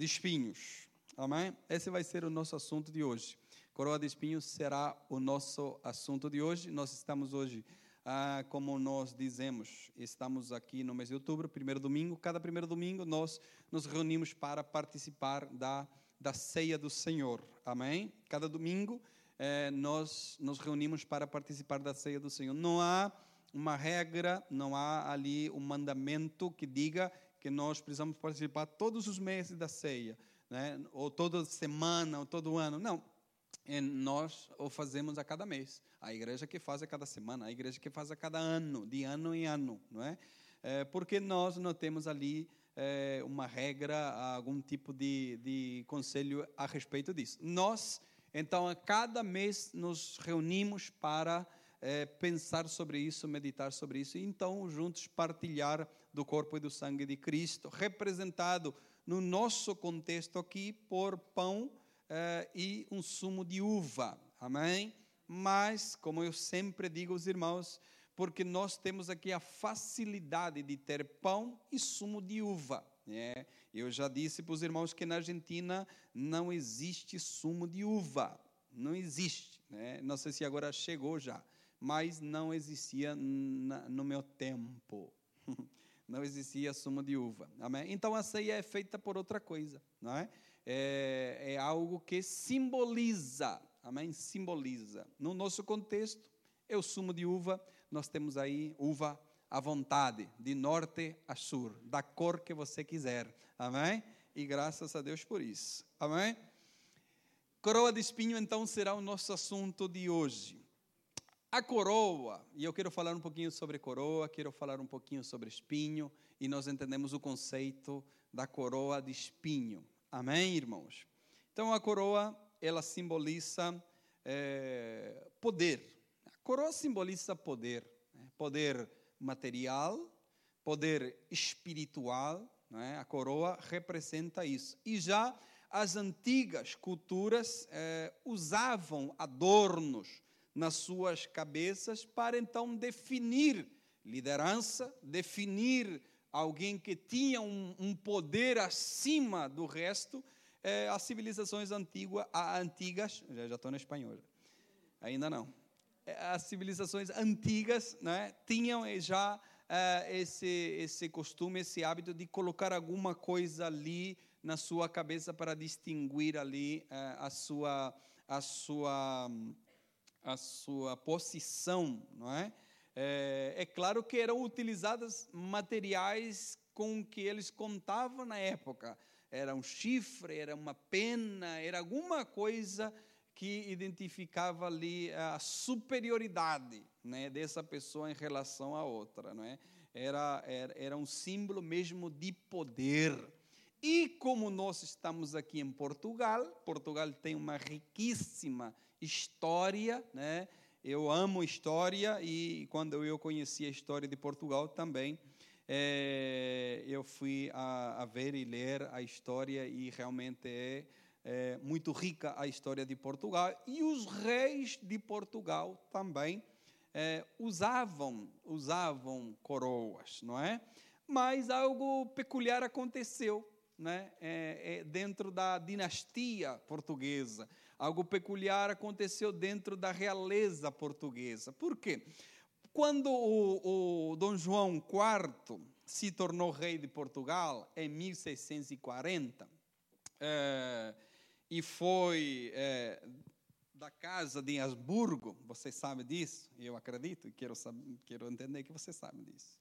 de espinhos. Amém? Esse vai ser o nosso assunto de hoje. Coroa de espinhos será o nosso assunto de hoje. Nós estamos hoje, ah, como nós dizemos, estamos aqui no mês de outubro, primeiro domingo. Cada primeiro domingo nós nos reunimos para participar da, da ceia do Senhor. Amém? Cada domingo eh, nós nos reunimos para participar da ceia do Senhor. Não há uma regra, não há ali um mandamento que diga que nós precisamos participar todos os meses da ceia, né? ou toda semana, ou todo ano. Não, é, nós o fazemos a cada mês. A igreja que faz a cada semana, a igreja que faz a cada ano, de ano em ano, não é? é porque nós não temos ali é, uma regra, algum tipo de, de conselho a respeito disso. Nós, então, a cada mês nos reunimos para é, pensar sobre isso, meditar sobre isso, e então juntos partilhar do corpo e do sangue de Cristo, representado no nosso contexto aqui por pão é, e um sumo de uva. Amém? Mas, como eu sempre digo aos irmãos, porque nós temos aqui a facilidade de ter pão e sumo de uva. É, eu já disse para os irmãos que na Argentina não existe sumo de uva. Não existe. Né? Não sei se agora chegou já mas não existia no meu tempo. Não existia sumo de uva. Amém? Então a ceia é feita por outra coisa, não é? É, é algo que simboliza, amém? Simboliza. No nosso contexto, é o sumo de uva. Nós temos aí uva à vontade, de norte a sul, da cor que você quiser, amém? E graças a Deus por isso, amém? Coroa de espinho, então, será o nosso assunto de hoje. A coroa, e eu quero falar um pouquinho sobre coroa, quero falar um pouquinho sobre espinho, e nós entendemos o conceito da coroa de espinho. Amém, irmãos? Então, a coroa, ela simboliza é, poder. A coroa simboliza poder. Né? Poder material, poder espiritual. Né? A coroa representa isso. E já as antigas culturas é, usavam adornos, nas suas cabeças para então definir liderança, definir alguém que tinha um, um poder acima do resto. É, as civilizações antiga, antigas, já, estou no espanhol, ainda não. É, as civilizações antigas né, tinham já é, esse, esse costume, esse hábito de colocar alguma coisa ali na sua cabeça para distinguir ali é, a sua, a sua a sua posição, não é? É, é claro que eram utilizadas materiais com que eles contavam na época. Era um chifre, era uma pena, era alguma coisa que identificava ali a superioridade né, dessa pessoa em relação à outra. Não é? era, era, era um símbolo mesmo de poder. E como nós estamos aqui em Portugal, Portugal tem uma riquíssima história, né? Eu amo história e quando eu conheci a história de Portugal também, é, eu fui a, a, ver e ler a história e realmente é, é, muito rica a história de Portugal e os reis de Portugal também é, usavam usavam coroas, não é? Mas algo peculiar aconteceu, né? É, é, dentro da dinastia portuguesa algo peculiar aconteceu dentro da realeza portuguesa. Por quê? Quando o, o Dom João IV se tornou rei de Portugal em 1640 é, e foi é, da casa de Habsburgo, você sabe disso, eu acredito e quero, saber, quero entender que você sabe disso.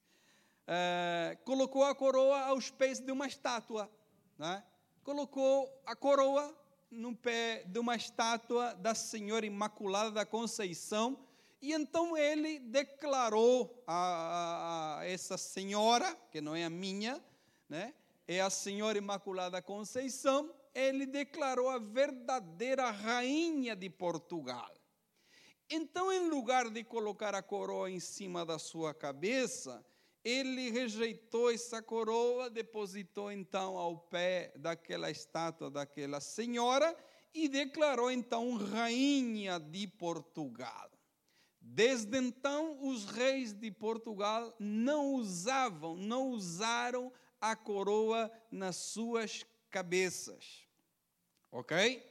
É, colocou a coroa aos pés de uma estátua, né? colocou a coroa no pé de uma estátua da Senhora Imaculada da Conceição. E então ele declarou a, a, a, essa senhora, que não é a minha, né? é a Senhora Imaculada Conceição, ele declarou a verdadeira rainha de Portugal. Então, em lugar de colocar a coroa em cima da sua cabeça, ele rejeitou essa coroa, depositou então ao pé daquela estátua daquela senhora e declarou então rainha de Portugal. Desde então, os reis de Portugal não usavam, não usaram a coroa nas suas cabeças. Ok?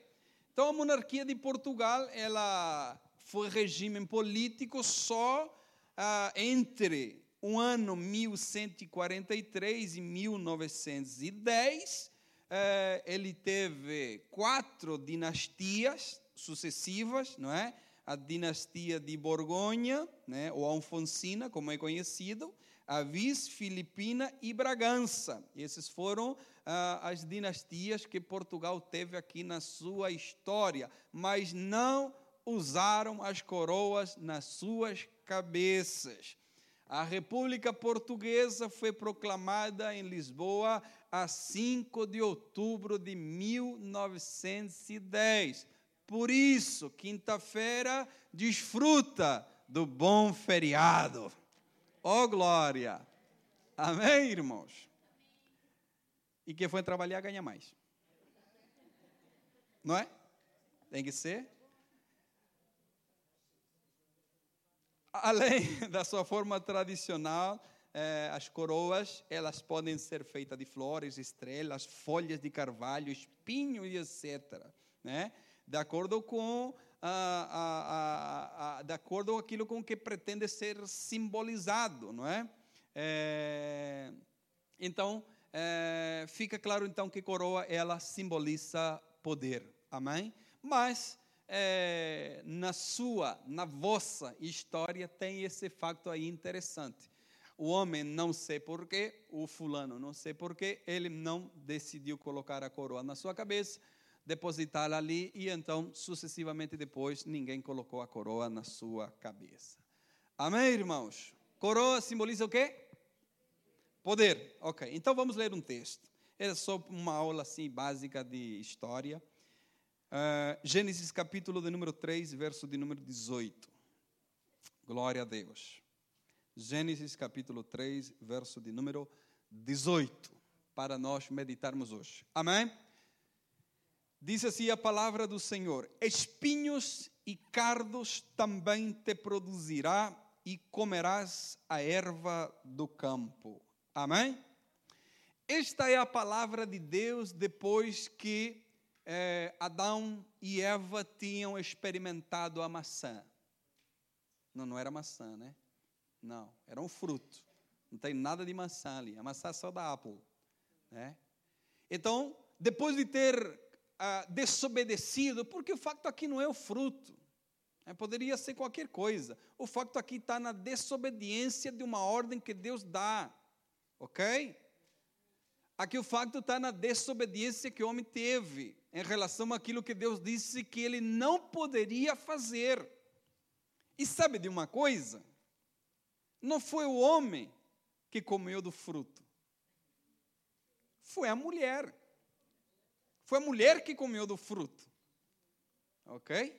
Então a monarquia de Portugal, ela foi regime político só ah, entre o ano 1143 e 1910. Eh, ele teve quatro dinastias sucessivas, não é? A dinastia de Borgonha, né? ou Alfonsina, como é conhecido, a Vis, Filipina e Bragança. Essas foram ah, as dinastias que Portugal teve aqui na sua história, mas não usaram as coroas nas suas cabeças. A República Portuguesa foi proclamada em Lisboa a 5 de outubro de 1910. Por isso, quinta-feira, desfruta do bom feriado. Oh glória! Amém, irmãos? E quem foi trabalhar ganha mais. Não é? Tem que ser além da sua forma tradicional, eh, as coroas elas podem ser feitas de flores, estrelas, folhas de carvalho, espinho e etc. Né? De acordo com a, a, a, de acordo com aquilo com que pretende ser simbolizado, não é? é então é, fica claro então que coroa ela simboliza poder, amém? Mas é, na sua, na vossa história tem esse facto aí interessante. O homem não sei porquê, o fulano não sei porquê, ele não decidiu colocar a coroa na sua cabeça, depositá-la ali e então, sucessivamente depois, ninguém colocou a coroa na sua cabeça. Amém, irmãos? Coroa simboliza o quê? Poder. Ok, então vamos ler um texto. É só uma aula assim básica de história. Uh, Gênesis capítulo de número 3, verso de número 18. Glória a Deus. Gênesis capítulo 3, verso de número 18. Para nós meditarmos hoje. Amém? Diz assim a palavra do Senhor: Espinhos e cardos também te produzirá, e comerás a erva do campo. Amém? Esta é a palavra de Deus depois que é, Adão e Eva tinham experimentado a maçã. Não, não era maçã, né? Não, era um fruto. Não tem nada de maçã ali. A maçã é só da Apple. Né? Então, depois de ter ah, desobedecido, porque o facto aqui não é o fruto. Né? Poderia ser qualquer coisa. O facto aqui está na desobediência de uma ordem que Deus dá. Ok? Aqui o facto está na desobediência que o homem teve em relação àquilo que Deus disse que ele não poderia fazer. E sabe de uma coisa? Não foi o homem que comeu do fruto, foi a mulher. Foi a mulher que comeu do fruto. Ok?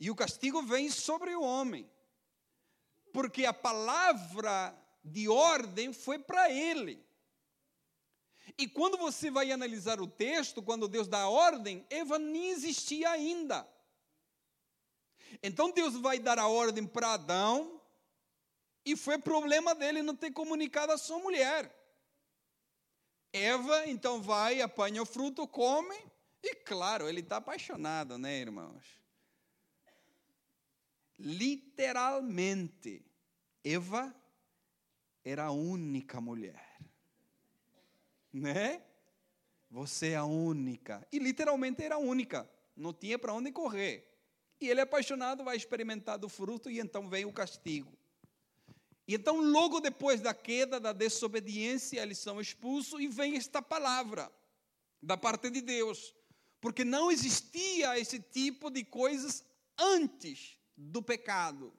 E o castigo vem sobre o homem, porque a palavra de ordem foi para ele. E quando você vai analisar o texto, quando Deus dá ordem, Eva nem existia ainda. Então Deus vai dar a ordem para Adão, e foi problema dele não ter comunicado a sua mulher. Eva então vai, apanha o fruto, come, e claro, ele está apaixonado, né, irmãos? Literalmente, Eva era a única mulher né? Você é a única. E literalmente era a única. Não tinha para onde correr. E ele é apaixonado, vai experimentar do fruto e então vem o castigo. E então, logo depois da queda, da desobediência, eles são expulsos e vem esta palavra da parte de Deus. Porque não existia esse tipo de coisas antes do pecado.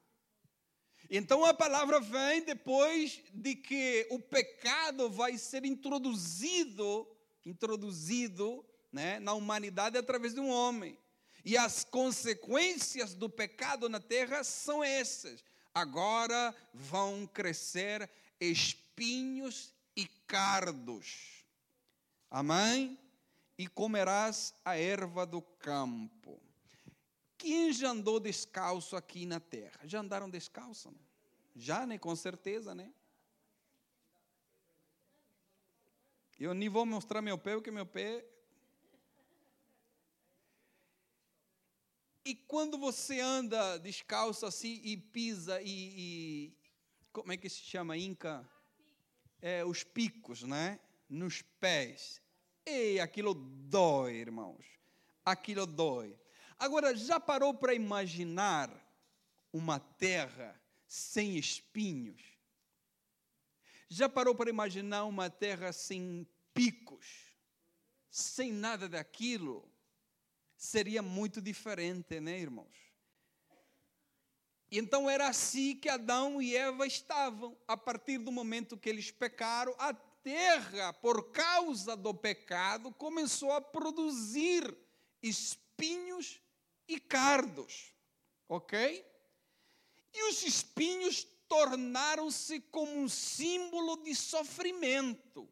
Então a palavra vem depois de que o pecado vai ser introduzido, introduzido né, na humanidade através de um homem. E as consequências do pecado na terra são essas. Agora vão crescer espinhos e cardos. Amém? E comerás a erva do campo. Quem já andou descalço aqui na terra? Já andaram descalço? Já, né? Com certeza, né? Eu nem vou mostrar meu pé, porque meu pé. E quando você anda descalço assim e pisa e, e como é que se chama Inca? É, os picos, né? Nos pés. E aquilo dói, irmãos. Aquilo dói. Agora, já parou para imaginar uma terra sem espinhos? Já parou para imaginar uma terra sem picos, sem nada daquilo? Seria muito diferente, né, irmãos? Então era assim que Adão e Eva estavam. A partir do momento que eles pecaram, a terra, por causa do pecado, começou a produzir espinhos e cardos. Ok? E os espinhos tornaram-se como um símbolo de sofrimento.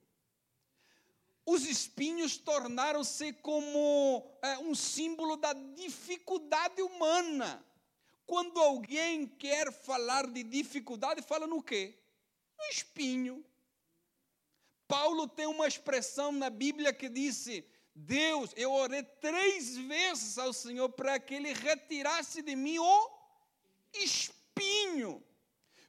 Os espinhos tornaram-se como é, um símbolo da dificuldade humana. Quando alguém quer falar de dificuldade, fala no quê? No espinho. Paulo tem uma expressão na Bíblia que disse: Deus, eu orei três vezes ao Senhor para que Ele retirasse de mim o espinho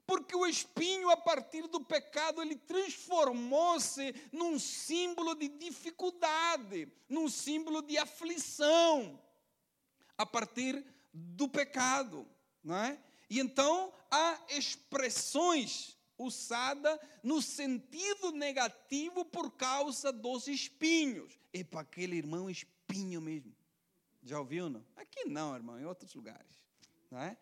porque o espinho, a partir do pecado, ele transformou-se num símbolo de dificuldade, num símbolo de aflição, a partir do pecado, não é? E então há expressões usadas no sentido negativo por causa dos espinhos. E para aquele irmão espinho mesmo. Já ouviu, não? Aqui não, irmão, em outros lugares, não é?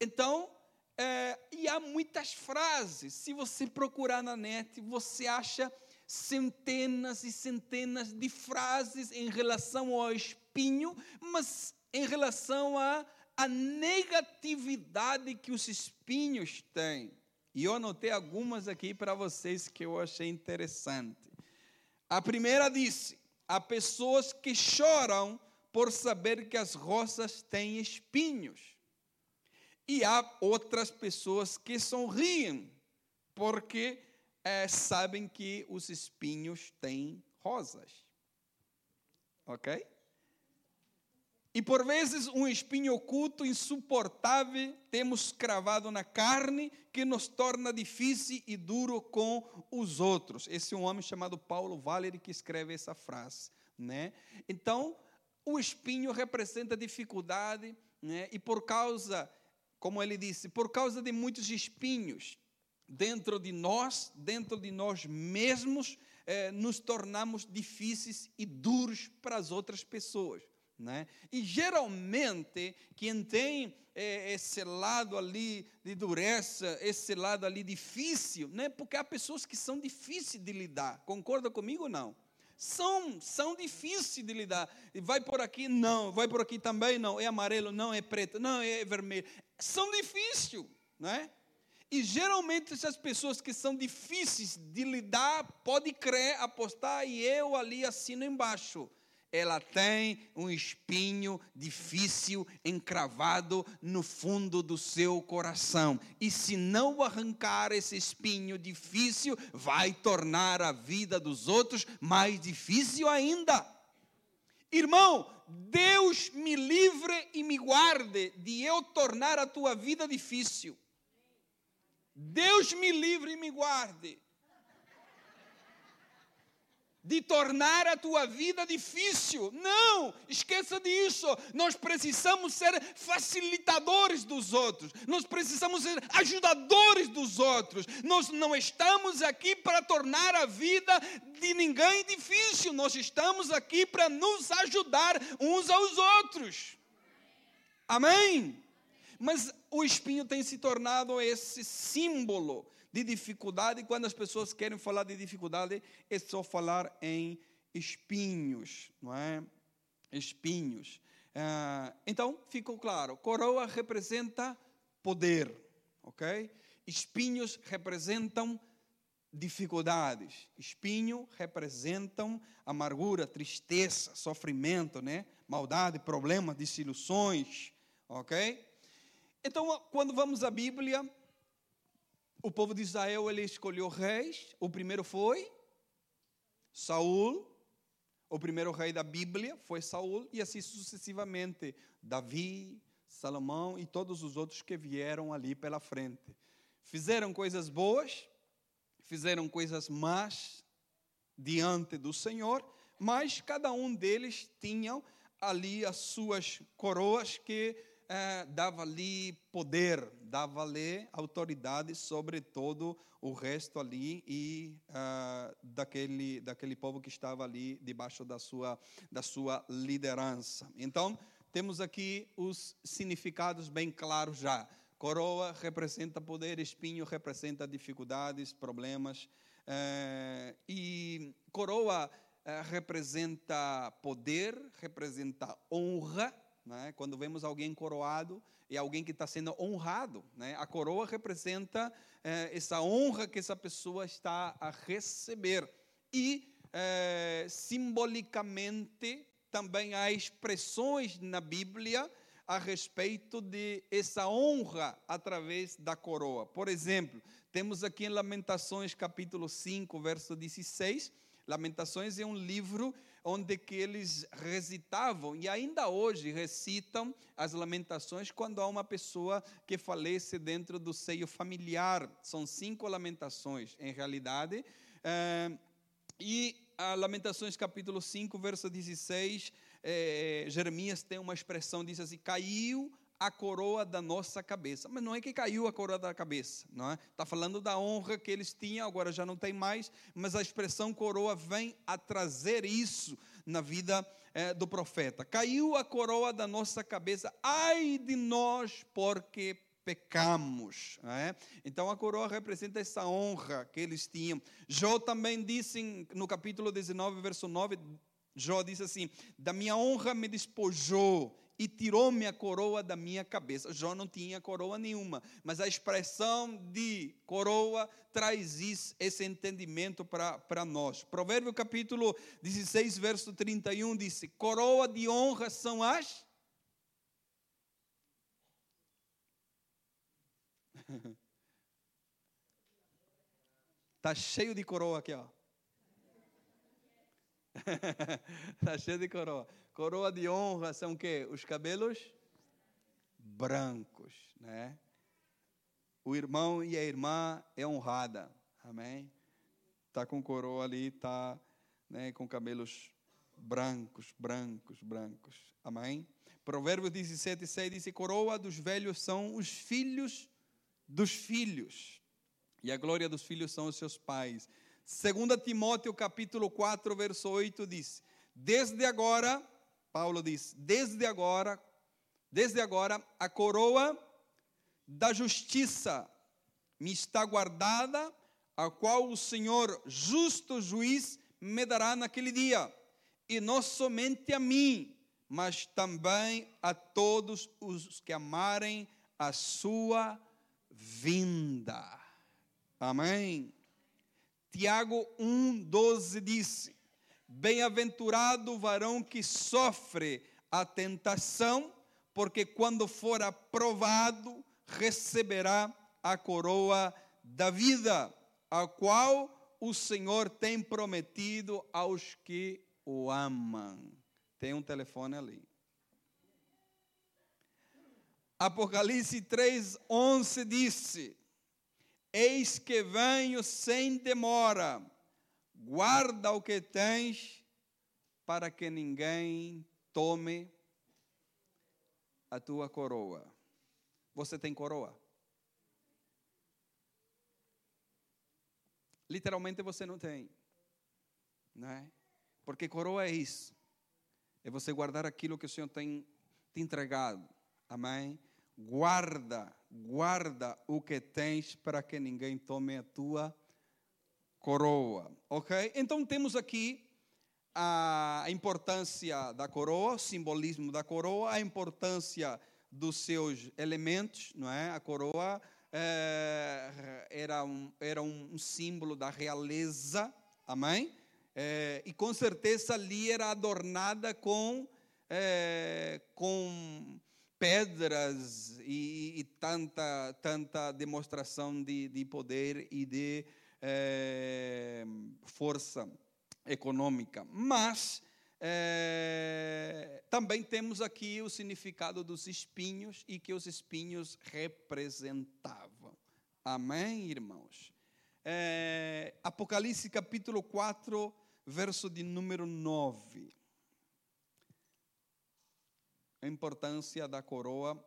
Então, é, e há muitas frases. Se você procurar na net, você acha centenas e centenas de frases em relação ao espinho, mas em relação à, à negatividade que os espinhos têm. E eu anotei algumas aqui para vocês que eu achei interessante. A primeira disse: há pessoas que choram por saber que as rosas têm espinhos. E há outras pessoas que sorriem, porque é, sabem que os espinhos têm rosas. Ok? E por vezes um espinho oculto, insuportável, temos cravado na carne, que nos torna difícil e duro com os outros. Esse é um homem chamado Paulo Valeri que escreve essa frase. Né? Então, o espinho representa dificuldade, né? e por causa como ele disse, por causa de muitos espinhos dentro de nós, dentro de nós mesmos, eh, nos tornamos difíceis e duros para as outras pessoas. Né? E geralmente, quem tem eh, esse lado ali de dureza, esse lado ali difícil, né? porque há pessoas que são difíceis de lidar, concorda comigo ou não? são, são difíceis de lidar. Vai por aqui? Não. Vai por aqui também? Não. É amarelo? Não. É preto? Não. É vermelho. São difíceis, não é? E geralmente essas pessoas que são difíceis de lidar, pode crer, apostar, e eu ali assino embaixo ela tem um espinho difícil encravado no fundo do seu coração. E se não arrancar esse espinho difícil, vai tornar a vida dos outros mais difícil ainda. Irmão, Deus me livre e me guarde de eu tornar a tua vida difícil. Deus me livre e me guarde de tornar a tua vida difícil. Não, esqueça disso. Nós precisamos ser facilitadores dos outros. Nós precisamos ser ajudadores dos outros. Nós não estamos aqui para tornar a vida de ninguém difícil. Nós estamos aqui para nos ajudar uns aos outros. Amém? Mas o espinho tem se tornado esse símbolo de dificuldade, quando as pessoas querem falar de dificuldade, é só falar em espinhos, não é? Espinhos. Ah, então, ficou claro: coroa representa poder, ok? Espinhos representam dificuldades. Espinho representam amargura, tristeza, sofrimento, né? Maldade, problemas, desilusões, ok? Então, quando vamos à Bíblia, o povo de Israel ele escolheu reis. O primeiro foi Saul, o primeiro rei da Bíblia foi Saul, e assim sucessivamente, Davi, Salomão e todos os outros que vieram ali pela frente. Fizeram coisas boas, fizeram coisas más diante do Senhor, mas cada um deles tinha ali as suas coroas que eh, dava ali poder, dava ali autoridade sobre todo o resto ali e uh, daquele daquele povo que estava ali debaixo da sua da sua liderança. Então temos aqui os significados bem claros já. Coroa representa poder, espinho representa dificuldades, problemas. Eh, e coroa eh, representa poder, representa honra. Né? Quando vemos alguém coroado, é alguém que está sendo honrado. Né? A coroa representa eh, essa honra que essa pessoa está a receber. E, simbolicamente, também há expressões na Bíblia a respeito de essa honra através da coroa. Por exemplo, temos aqui em Lamentações capítulo 5, verso 16. Lamentações é um livro onde que eles recitavam e ainda hoje recitam as lamentações quando há uma pessoa que falece dentro do seio familiar. São cinco lamentações, em realidade. É, e a Lamentações capítulo 5, verso 16, é, Jeremias tem uma expressão, diz assim, caiu a coroa da nossa cabeça. Mas não é que caiu a coroa da cabeça, não é? Está falando da honra que eles tinham, agora já não tem mais, mas a expressão coroa vem a trazer isso na vida é, do profeta. Caiu a coroa da nossa cabeça, ai de nós, porque pecamos. É? Então a coroa representa essa honra que eles tinham. Jó também disse no capítulo 19, verso 9, Jó diz assim: Da minha honra me despojou e tirou-me a coroa da minha cabeça. Jó não tinha coroa nenhuma, mas a expressão de coroa traz isso, esse entendimento para nós. Provérbio capítulo 16, verso 31 diz: Coroa de honra são as Tá cheio de coroa aqui, ó. tá cheio de coroa. Coroa de honra são o quê? Os cabelos brancos, né? O irmão e a irmã é honrada. Amém? Tá com coroa ali, tá, né, com cabelos brancos, brancos, brancos. Amém? Provérbios 17, 6 diz: Coroa dos velhos são os filhos dos filhos. E a glória dos filhos são os seus pais. 2 Timóteo capítulo 4, verso 8 diz: Desde agora, Paulo diz, desde agora, desde agora a coroa da justiça me está guardada, a qual o Senhor, justo juiz, me dará naquele dia, e não somente a mim, mas também a todos os que amarem a sua vinda. Amém. Tiago 1,12 disse: Bem-aventurado o varão que sofre a tentação, porque quando for aprovado, receberá a coroa da vida, a qual o Senhor tem prometido aos que o amam. Tem um telefone ali. Apocalipse 3, 11 disse: Eis que venho sem demora, guarda o que tens, para que ninguém tome a tua coroa. Você tem coroa? Literalmente você não tem, não é? Porque coroa é isso, é você guardar aquilo que o Senhor tem te entregado, amém? guarda, guarda o que tens para que ninguém tome a tua coroa, ok? Então temos aqui a importância da coroa, o simbolismo da coroa, a importância dos seus elementos, não é? A coroa é, era, um, era um símbolo da realeza, amém? É, e com certeza ali era adornada com, é, com pedras e, e, tanta, tanta demonstração de, de poder e de é, força. econômica. Mas é, também temos aqui o significado dos espinhos e que os espinhos representavam. Amém, irmãos? É, Apocalipse capítulo 4, verso de número 9. A importância da coroa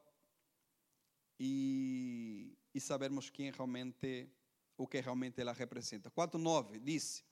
e, e sabermos quem realmente, o que realmente ela representa. 4,9 diz: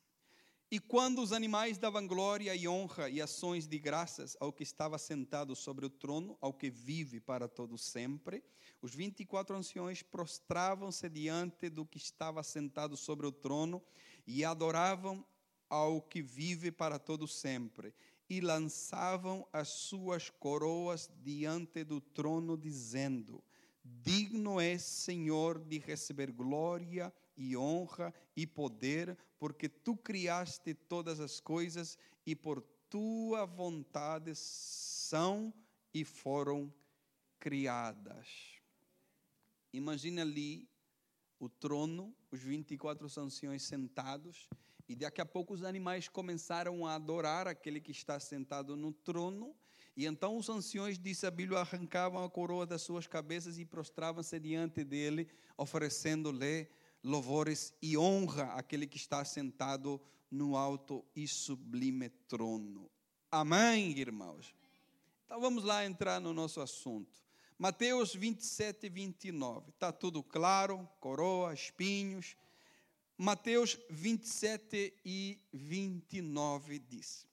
E quando os animais davam glória e honra e ações de graças ao que estava sentado sobre o trono, ao que vive para todo sempre, os 24 anciões prostravam-se diante do que estava sentado sobre o trono e adoravam ao que vive para todo sempre e lançavam as suas coroas diante do trono dizendo: Digno és, Senhor, de receber glória e honra e poder, porque tu criaste todas as coisas e por tua vontade são e foram criadas. Imagina ali o trono, os 24 anciões sentados, e daqui a pouco os animais começaram a adorar aquele que está sentado no trono, e então os anciões, disse a Bíblia, arrancavam a coroa das suas cabeças e prostravam-se diante dele, oferecendo-lhe louvores e honra àquele que está sentado no alto e sublime trono. Amém, irmãos? Então vamos lá entrar no nosso assunto. Mateus 27 e 29. Está tudo claro? Coroa, espinhos. Mateus 27 e 29 diz: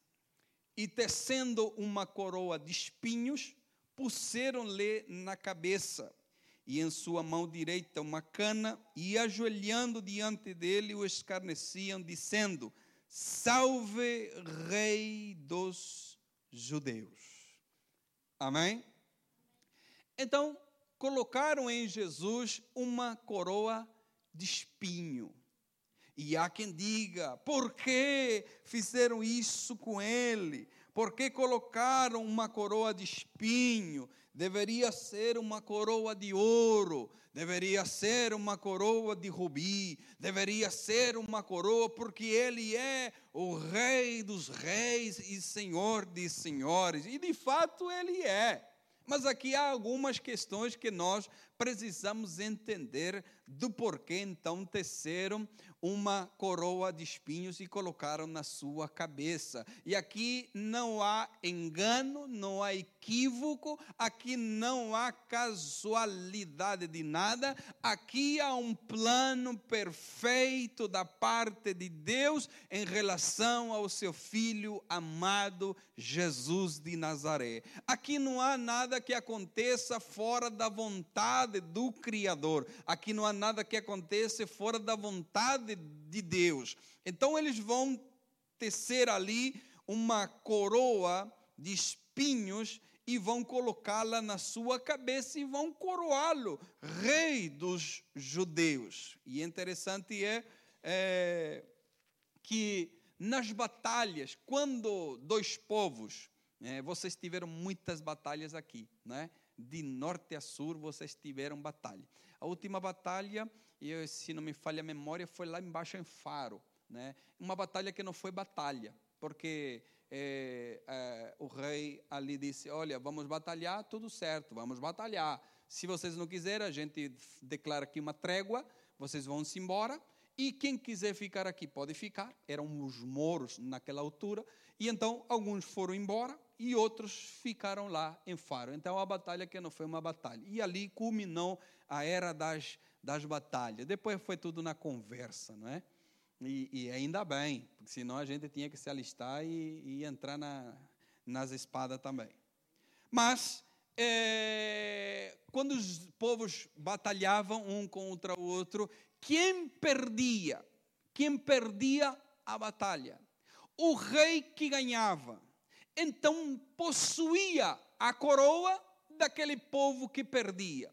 e tecendo uma coroa de espinhos, puseram-lhe na cabeça, e em sua mão direita uma cana, e ajoelhando diante dele o escarneciam, dizendo: Salve, Rei dos Judeus. Amém? Então, colocaram em Jesus uma coroa de espinho. E há quem diga: por que fizeram isso com ele? Por que colocaram uma coroa de espinho? Deveria ser uma coroa de ouro, deveria ser uma coroa de rubi, deveria ser uma coroa, porque ele é o Rei dos Reis e Senhor dos Senhores. E de fato ele é. Mas aqui há algumas questões que nós precisamos entender do porquê então teceram uma coroa de espinhos e colocaram na sua cabeça. E aqui não há engano, não há equívoco, aqui não há casualidade de nada, aqui há um plano perfeito da parte de Deus em relação ao seu filho amado Jesus de Nazaré. Aqui não há nada que aconteça fora da vontade do Criador, aqui não há nada que aconteça fora da vontade de Deus. Então eles vão tecer ali uma coroa de espinhos e vão colocá-la na sua cabeça e vão coroá-lo, rei dos judeus. E interessante é, é que nas batalhas, quando dois povos, é, vocês tiveram muitas batalhas aqui, né? De norte a sul vocês tiveram batalha. A última batalha se não me falha a memória, foi lá embaixo em Faro. Né? Uma batalha que não foi batalha, porque é, é, o rei ali disse: Olha, vamos batalhar, tudo certo, vamos batalhar. Se vocês não quiserem, a gente declara aqui uma trégua, vocês vão se embora. E quem quiser ficar aqui pode ficar. Eram os moros naquela altura. E então alguns foram embora e outros ficaram lá em Faro. Então a batalha que não foi uma batalha. E ali culminou a era das das batalhas. Depois foi tudo na conversa, não é? E, e ainda bem, porque senão a gente tinha que se alistar e, e entrar na, nas espadas também. Mas, é, quando os povos batalhavam um contra o outro, quem perdia? Quem perdia a batalha? O rei que ganhava. Então possuía a coroa daquele povo que perdia.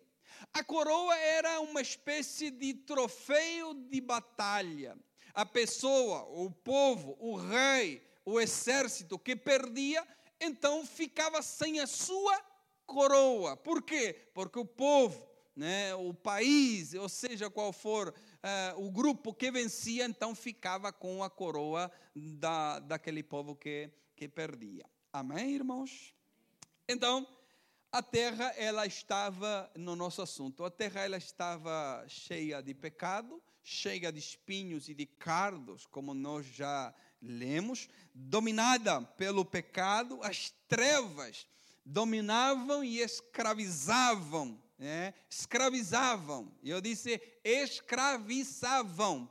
A coroa era uma espécie de troféu de batalha. A pessoa, o povo, o rei, o exército que perdia, então ficava sem a sua coroa. Por quê? Porque o povo, né, o país, ou seja qual for eh, o grupo que vencia então ficava com a coroa da, daquele povo que, que perdia. Amém, irmãos? Então, a terra ela estava no nosso assunto. A terra ela estava cheia de pecado, cheia de espinhos e de cardos, como nós já lemos, dominada pelo pecado, as trevas dominavam e escravizavam, né? escravizavam. Eu disse escravizavam.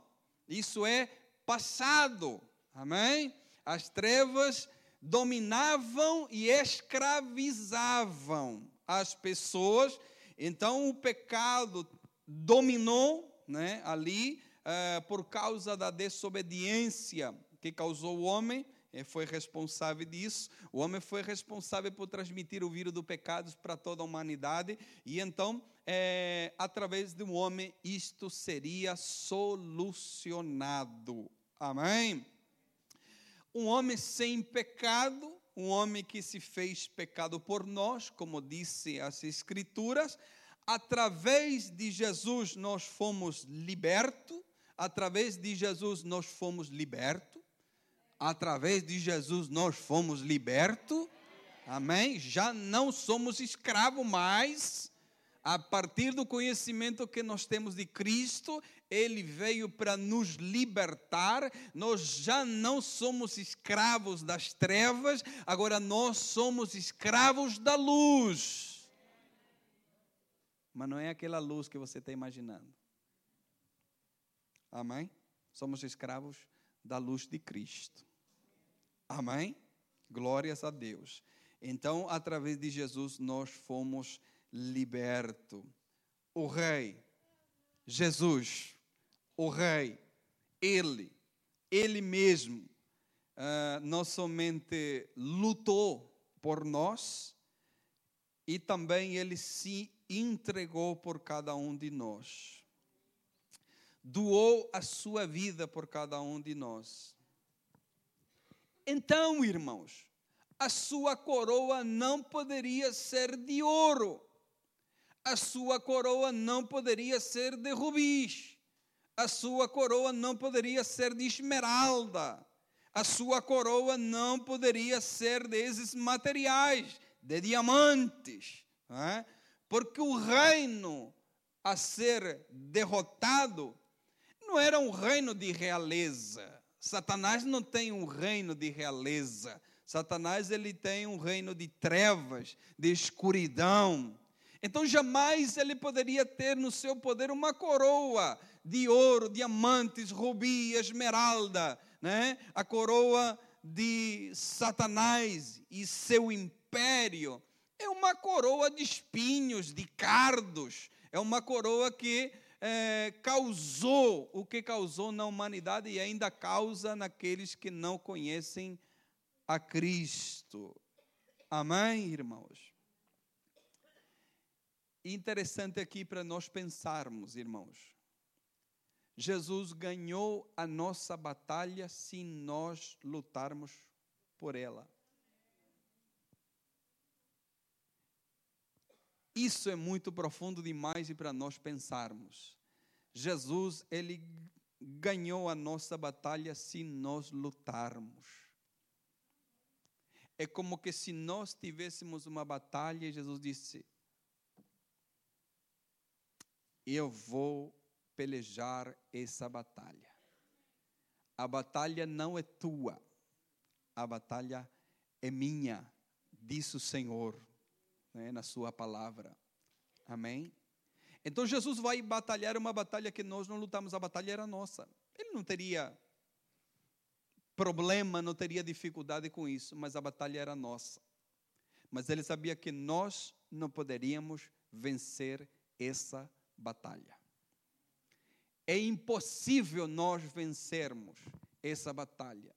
Isso é passado. Amém? As trevas dominavam e escravizavam as pessoas. Então o pecado dominou né, ali uh, por causa da desobediência que causou o homem, eh, foi responsável disso. O homem foi responsável por transmitir o vírus do pecado para toda a humanidade. E então, é, através do homem, isto seria solucionado. Amém? Um homem sem pecado, um homem que se fez pecado por nós, como disse as Escrituras, através de Jesus nós fomos libertos, através de Jesus nós fomos libertos, através de Jesus nós fomos libertos, amém? Já não somos escravos mais, a partir do conhecimento que nós temos de Cristo, Ele veio para nos libertar. Nós já não somos escravos das trevas, agora nós somos escravos da luz. Mas não é aquela luz que você está imaginando. Amém? Somos escravos da luz de Cristo. Amém? Glórias a Deus. Então, através de Jesus, nós fomos liberto. O Rei, Jesus, o Rei, Ele, Ele mesmo, uh, não somente lutou por nós, e também Ele se entregou por cada um de nós. Doou a sua vida por cada um de nós. Então, irmãos, a sua coroa não poderia ser de ouro a sua coroa não poderia ser de rubis, a sua coroa não poderia ser de esmeralda, a sua coroa não poderia ser desses materiais, de diamantes, é? porque o reino a ser derrotado não era um reino de realeza. Satanás não tem um reino de realeza. Satanás ele tem um reino de trevas, de escuridão. Então jamais ele poderia ter no seu poder uma coroa de ouro, diamantes, rubi, esmeralda, né? A coroa de Satanás e seu império é uma coroa de espinhos, de cardos, é uma coroa que é, causou o que causou na humanidade e ainda causa naqueles que não conhecem a Cristo. Amém, irmãos? Interessante aqui para nós pensarmos, irmãos. Jesus ganhou a nossa batalha se nós lutarmos por ela. Isso é muito profundo demais e para nós pensarmos. Jesus, ele ganhou a nossa batalha se nós lutarmos. É como que se nós tivéssemos uma batalha, Jesus disse: eu vou pelejar essa batalha. A batalha não é tua, a batalha é minha, disse o Senhor né, na Sua palavra. Amém? Então Jesus vai batalhar uma batalha que nós não lutamos, a batalha era nossa. Ele não teria problema, não teria dificuldade com isso, mas a batalha era nossa. Mas ele sabia que nós não poderíamos vencer essa batalha. É impossível nós vencermos essa batalha.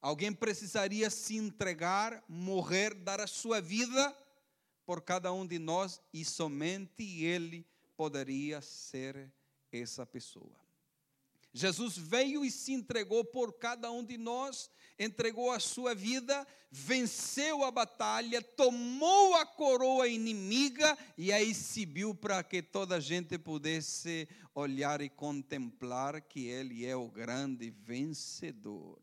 Alguém precisaria se entregar, morrer, dar a sua vida por cada um de nós e somente ele poderia ser essa pessoa. Jesus veio e se entregou por cada um de nós, entregou a sua vida, venceu a batalha, tomou a coroa inimiga e a exibiu para que toda a gente pudesse olhar e contemplar que ele é o grande vencedor.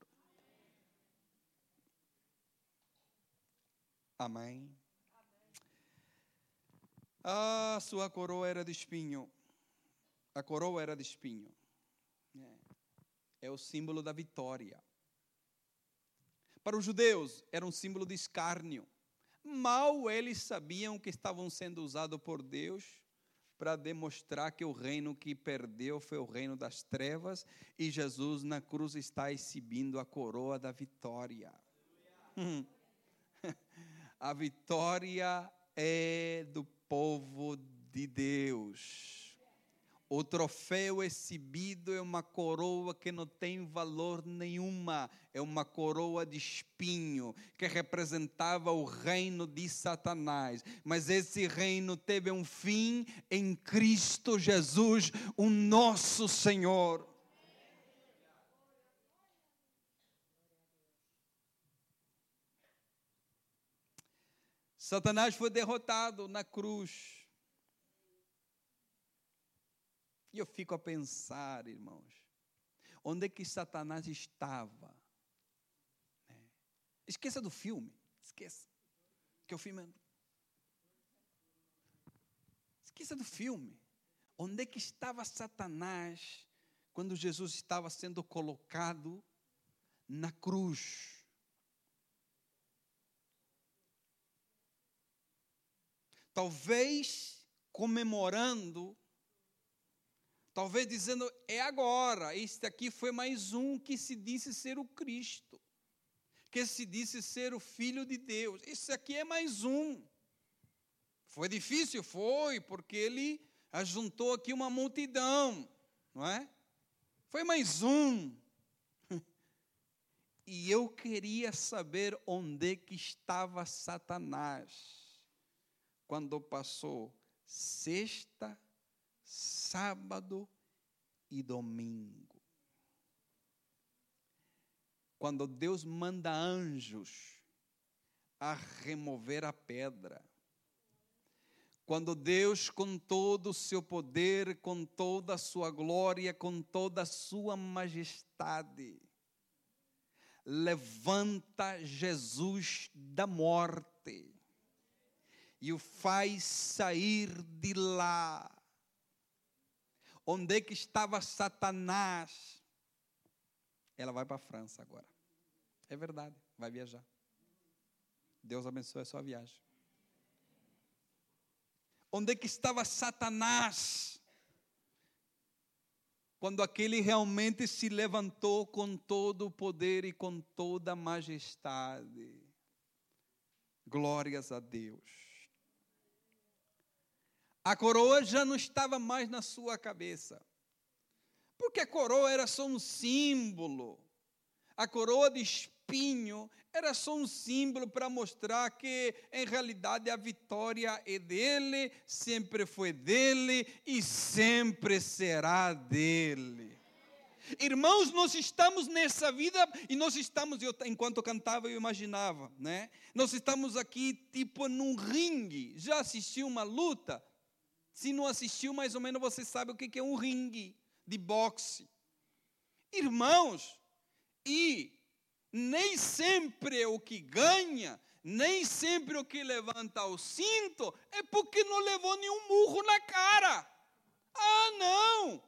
Amém. A sua coroa era de espinho. A coroa era de espinho. É, o símbolo da vitória. Para os judeus, era um símbolo de escárnio. Mal eles sabiam que estavam sendo usados por Deus para demonstrar que o reino que perdeu foi o reino das trevas e Jesus na cruz está exibindo a coroa da vitória. a vitória é do povo de Deus. O troféu exibido é uma coroa que não tem valor nenhuma, é uma coroa de espinho que representava o reino de Satanás. Mas esse reino teve um fim em Cristo Jesus, o nosso Senhor. Satanás foi derrotado na cruz. Eu fico a pensar, irmãos, onde é que Satanás estava? É. Esqueça do filme, esqueça. Que o filme. É- esqueça do filme. Onde é que estava Satanás quando Jesus estava sendo colocado na cruz? Talvez comemorando Talvez dizendo, é agora, este aqui foi mais um que se disse ser o Cristo, que se disse ser o Filho de Deus. Esse aqui é mais um. Foi difícil? Foi, porque ele ajuntou aqui uma multidão, não é? Foi mais um. E eu queria saber onde que estava Satanás quando passou sexta, sábado e domingo. Quando Deus manda anjos a remover a pedra, quando Deus, com todo o seu poder, com toda a sua glória, com toda a sua majestade, levanta Jesus da morte e o faz sair de lá Onde é que estava Satanás? Ela vai para a França agora. É verdade, vai viajar. Deus abençoe a sua viagem. Onde é que estava Satanás? Quando aquele realmente se levantou com todo o poder e com toda a majestade. Glórias a Deus. A coroa já não estava mais na sua cabeça. Porque a coroa era só um símbolo. A coroa de espinho era só um símbolo para mostrar que, em realidade, a vitória é dele, sempre foi dele e sempre será dele. Irmãos, nós estamos nessa vida e nós estamos, eu, enquanto cantava, eu imaginava, né? Nós estamos aqui tipo num ringue. Já assistiu uma luta? Se não assistiu, mais ou menos você sabe o que é um ringue de boxe. Irmãos, e nem sempre o que ganha, nem sempre o que levanta o cinto, é porque não levou nenhum murro na cara. Ah, não!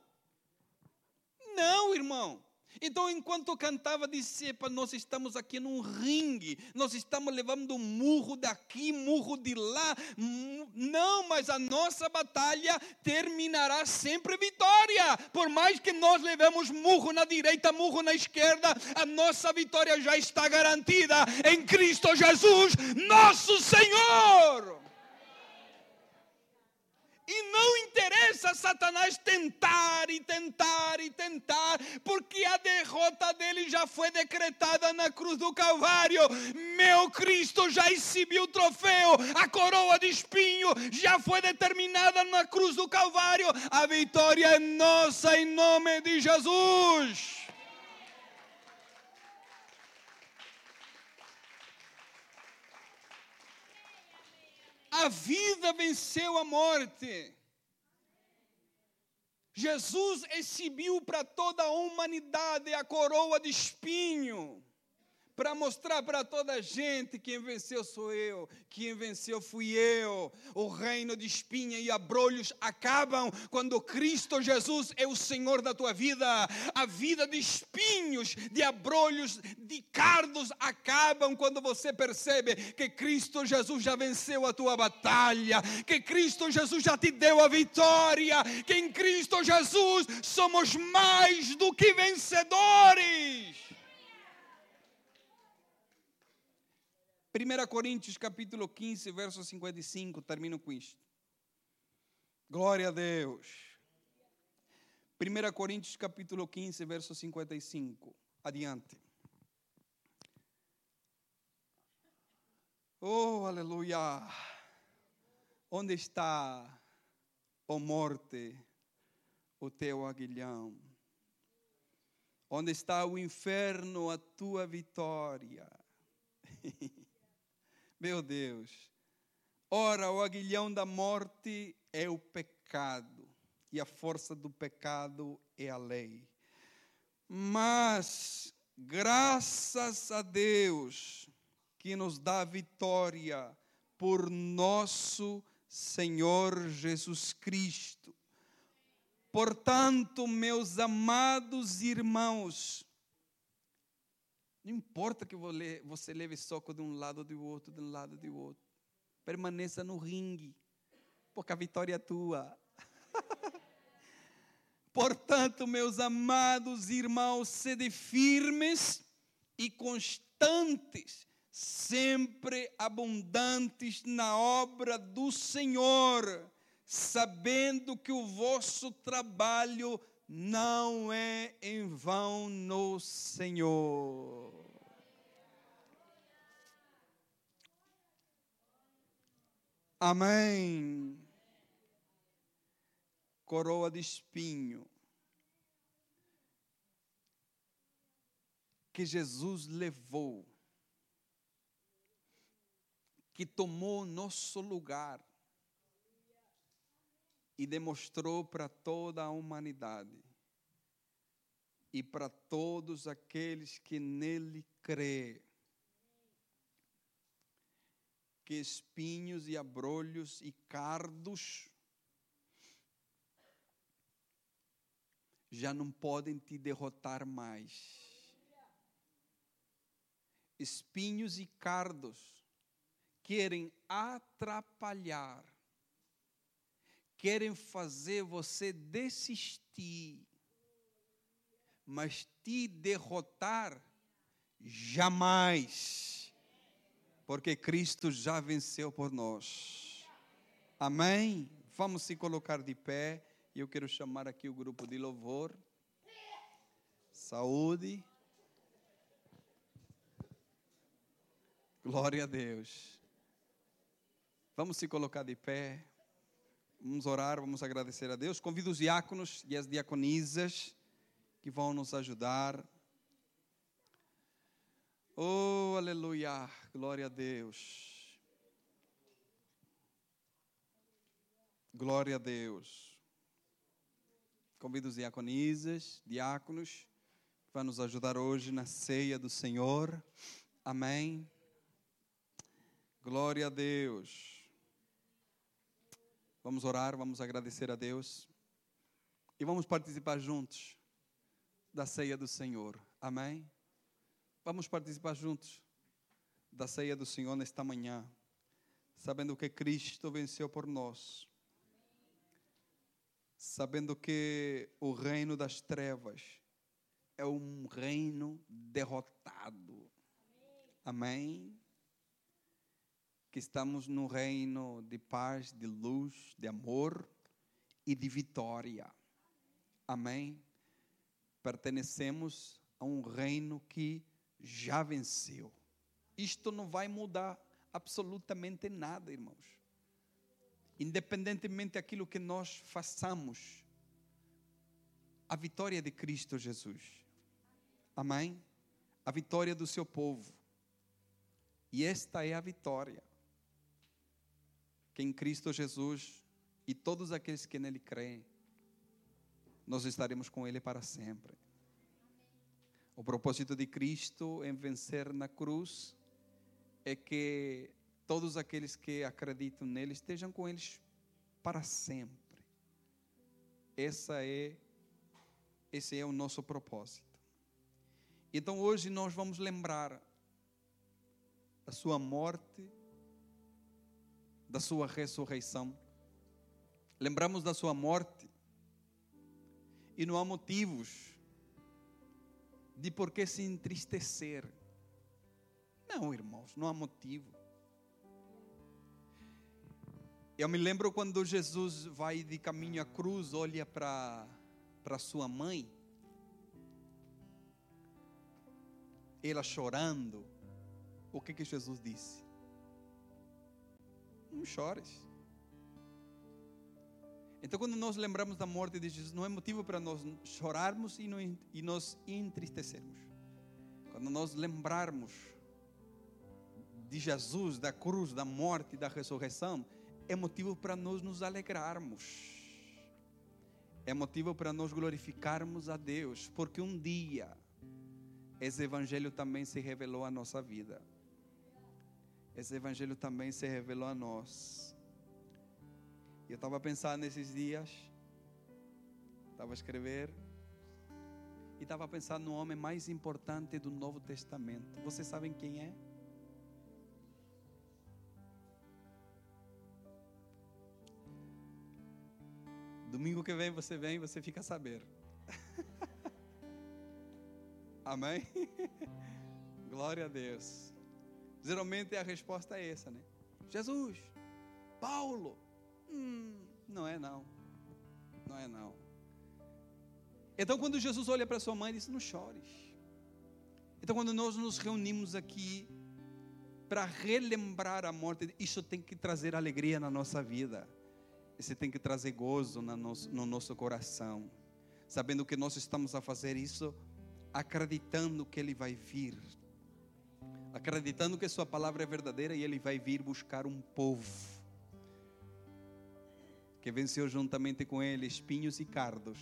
Não, irmão. Então, enquanto cantava, disse: Epa, nós estamos aqui num ringue, nós estamos levando murro daqui, murro de lá. Não, mas a nossa batalha terminará sempre vitória. Por mais que nós levemos murro na direita, murro na esquerda, a nossa vitória já está garantida em Cristo Jesus, nosso Senhor. E Não interessa Satanás tentar e tentar e tentar, porque a derrota dele já foi decretada na cruz do Calvário. Meu Cristo já exibiu o troféu, a coroa de espinho já foi determinada na cruz do Calvário. A vitória é nossa em nome de Jesus. A vida venceu a morte. Jesus exibiu para toda a humanidade a coroa de espinho para mostrar para toda a gente quem venceu sou eu, quem venceu fui eu. O reino de espinha e abrolhos acabam quando Cristo Jesus é o Senhor da tua vida. A vida de espinhos, de abrolhos, de cardos acabam quando você percebe que Cristo Jesus já venceu a tua batalha, que Cristo Jesus já te deu a vitória, que em Cristo Jesus somos mais do que vencedores. 1 Coríntios capítulo 15, verso 55, termino com isto. Glória a Deus. 1 Coríntios capítulo 15, verso 55. Adiante. Oh, aleluia. Onde está, ó oh morte, o teu aguilhão? Onde está o inferno, a tua vitória? Meu Deus. Ora, o aguilhão da morte é o pecado, e a força do pecado é a lei. Mas, graças a Deus, que nos dá vitória por nosso Senhor Jesus Cristo. Portanto, meus amados irmãos, não importa que você leve soco de um lado do outro, de um lado do outro. Permaneça no ringue, porque a vitória é tua. Portanto, meus amados irmãos, sede firmes e constantes, sempre abundantes na obra do Senhor, sabendo que o vosso trabalho não é em vão no Senhor. Amém. Coroa de espinho. Que Jesus levou, que tomou nosso lugar e demonstrou para toda a humanidade e para todos aqueles que nele crê que espinhos e abrolhos e cardos já não podem te derrotar mais. Espinhos e cardos querem atrapalhar querem fazer você desistir, mas te derrotar jamais, porque Cristo já venceu por nós. Amém? Vamos se colocar de pé. E eu quero chamar aqui o grupo de louvor. Saúde. Glória a Deus. Vamos se colocar de pé. Vamos orar, vamos agradecer a Deus. Convido os diáconos e as diaconisas que vão nos ajudar. Oh, aleluia, glória a Deus. Glória a Deus. Convido os diaconisas, diáconos, que vão nos ajudar hoje na ceia do Senhor. Amém. Glória a Deus. Vamos orar, vamos agradecer a Deus e vamos participar juntos da ceia do Senhor. Amém? Vamos participar juntos da ceia do Senhor nesta manhã, sabendo que Cristo venceu por nós, sabendo que o reino das trevas é um reino derrotado. Amém? Que estamos no reino de paz, de luz, de amor e de vitória. Amém? Pertenecemos a um reino que já venceu. Isto não vai mudar absolutamente nada, irmãos. Independentemente daquilo que nós façamos, a vitória de Cristo Jesus. Amém? A vitória do seu povo. E esta é a vitória. Que em Cristo Jesus e todos aqueles que nele creem, nós estaremos com ele para sempre. O propósito de Cristo em vencer na cruz é que todos aqueles que acreditam nele estejam com eles para sempre. Essa é esse é o nosso propósito. Então hoje nós vamos lembrar da sua morte, da sua ressurreição. Lembramos da sua morte e não há motivos de por que se entristecer. Não, irmãos, não há motivo. Eu me lembro quando Jesus vai de caminho à cruz, olha para para sua mãe, ela chorando, o que que Jesus disse? Não chores. Então, quando nós lembramos da morte de Jesus, não é motivo para nós chorarmos e, não, e nos entristecermos. Quando nós lembrarmos de Jesus, da cruz, da morte da ressurreição, é motivo para nós nos alegrarmos. É motivo para nós glorificarmos a Deus, porque um dia esse evangelho também se revelou à nossa vida. Esse evangelho também se revelou a nós. Eu estava pensando nesses dias, estava a escrever, e estava pensando no homem mais importante do Novo Testamento. Vocês sabem quem é? Domingo que vem você vem, você fica a saber. Amém? Glória a Deus. Geralmente a resposta é essa, né? Jesus, Paulo, Hum, não é não. Não é não. Então, quando Jesus olha para sua mãe, ele diz: Não chores. Então, quando nós nos reunimos aqui para relembrar a morte, isso tem que trazer alegria na nossa vida. Isso tem que trazer gozo no nosso, no nosso coração. Sabendo que nós estamos a fazer isso, acreditando que Ele vai vir. Acreditando que Sua palavra é verdadeira e Ele vai vir buscar um povo que venceu juntamente com ele espinhos e cardos,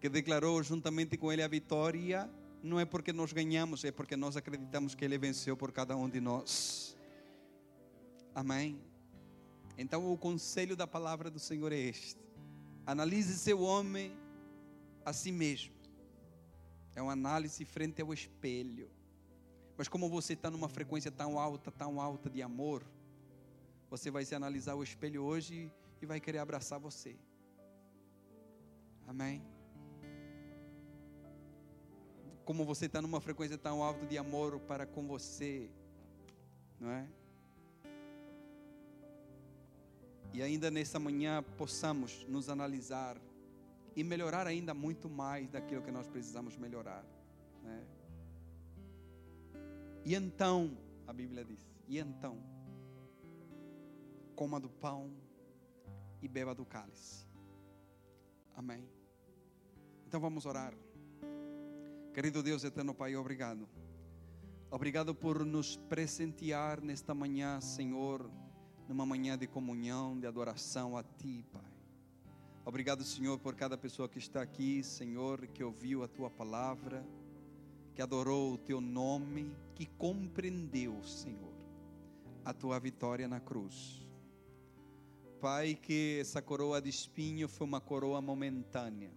que declarou juntamente com ele a vitória, não é porque nós ganhamos, é porque nós acreditamos que ele venceu por cada um de nós. Amém? Então, o conselho da palavra do Senhor é este: analise seu homem a si mesmo. É uma análise frente ao espelho. Mas como você está numa frequência tão alta, tão alta de amor, você vai se analisar o espelho hoje e vai querer abraçar você. Amém? Como você está numa frequência tão alta de amor para com você, não é? E ainda nessa manhã possamos nos analisar e melhorar ainda muito mais daquilo que nós precisamos melhorar. Né? E então, a Bíblia diz, e então, coma do pão e beba do cálice. Amém. Então vamos orar. Querido Deus eterno Pai, obrigado. Obrigado por nos presentear nesta manhã, Senhor, numa manhã de comunhão, de adoração a Ti, Pai. Obrigado, Senhor, por cada pessoa que está aqui, Senhor, que ouviu a Tua palavra, que adorou o Teu nome, que compreendeu, Senhor, a Tua vitória na cruz. Pai, que essa coroa de espinho foi uma coroa momentânea,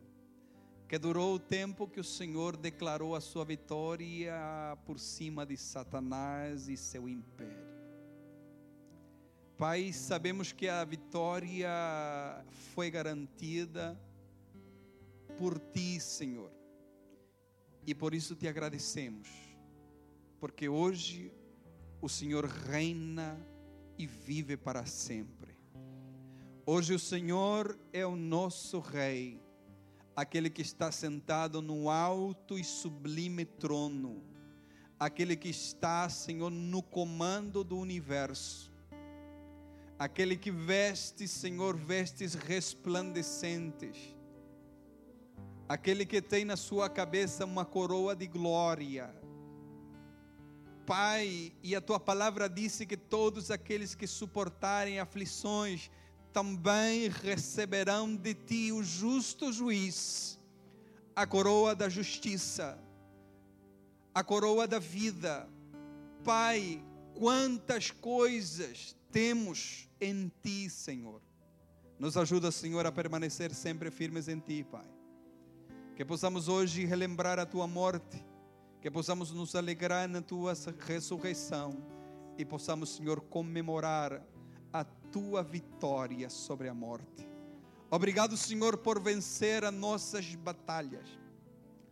que durou o tempo que o Senhor declarou a sua vitória por cima de Satanás e seu império. Pai, sabemos que a vitória foi garantida por Ti, Senhor, e por isso te agradecemos, porque hoje o Senhor reina e vive para sempre. Hoje o Senhor é o nosso Rei, aquele que está sentado no alto e sublime trono, aquele que está, Senhor, no comando do universo, aquele que veste, Senhor, vestes resplandecentes, aquele que tem na sua cabeça uma coroa de glória Pai, e a tua palavra disse que todos aqueles que suportarem aflições também receberão de ti o justo juiz, a coroa da justiça, a coroa da vida. Pai, quantas coisas temos em ti, Senhor. Nos ajuda, Senhor, a permanecer sempre firmes em ti, Pai. Que possamos hoje relembrar a tua morte que possamos nos alegrar na tua ressurreição e possamos, Senhor, comemorar a tua vitória sobre a morte. Obrigado, Senhor, por vencer as nossas batalhas.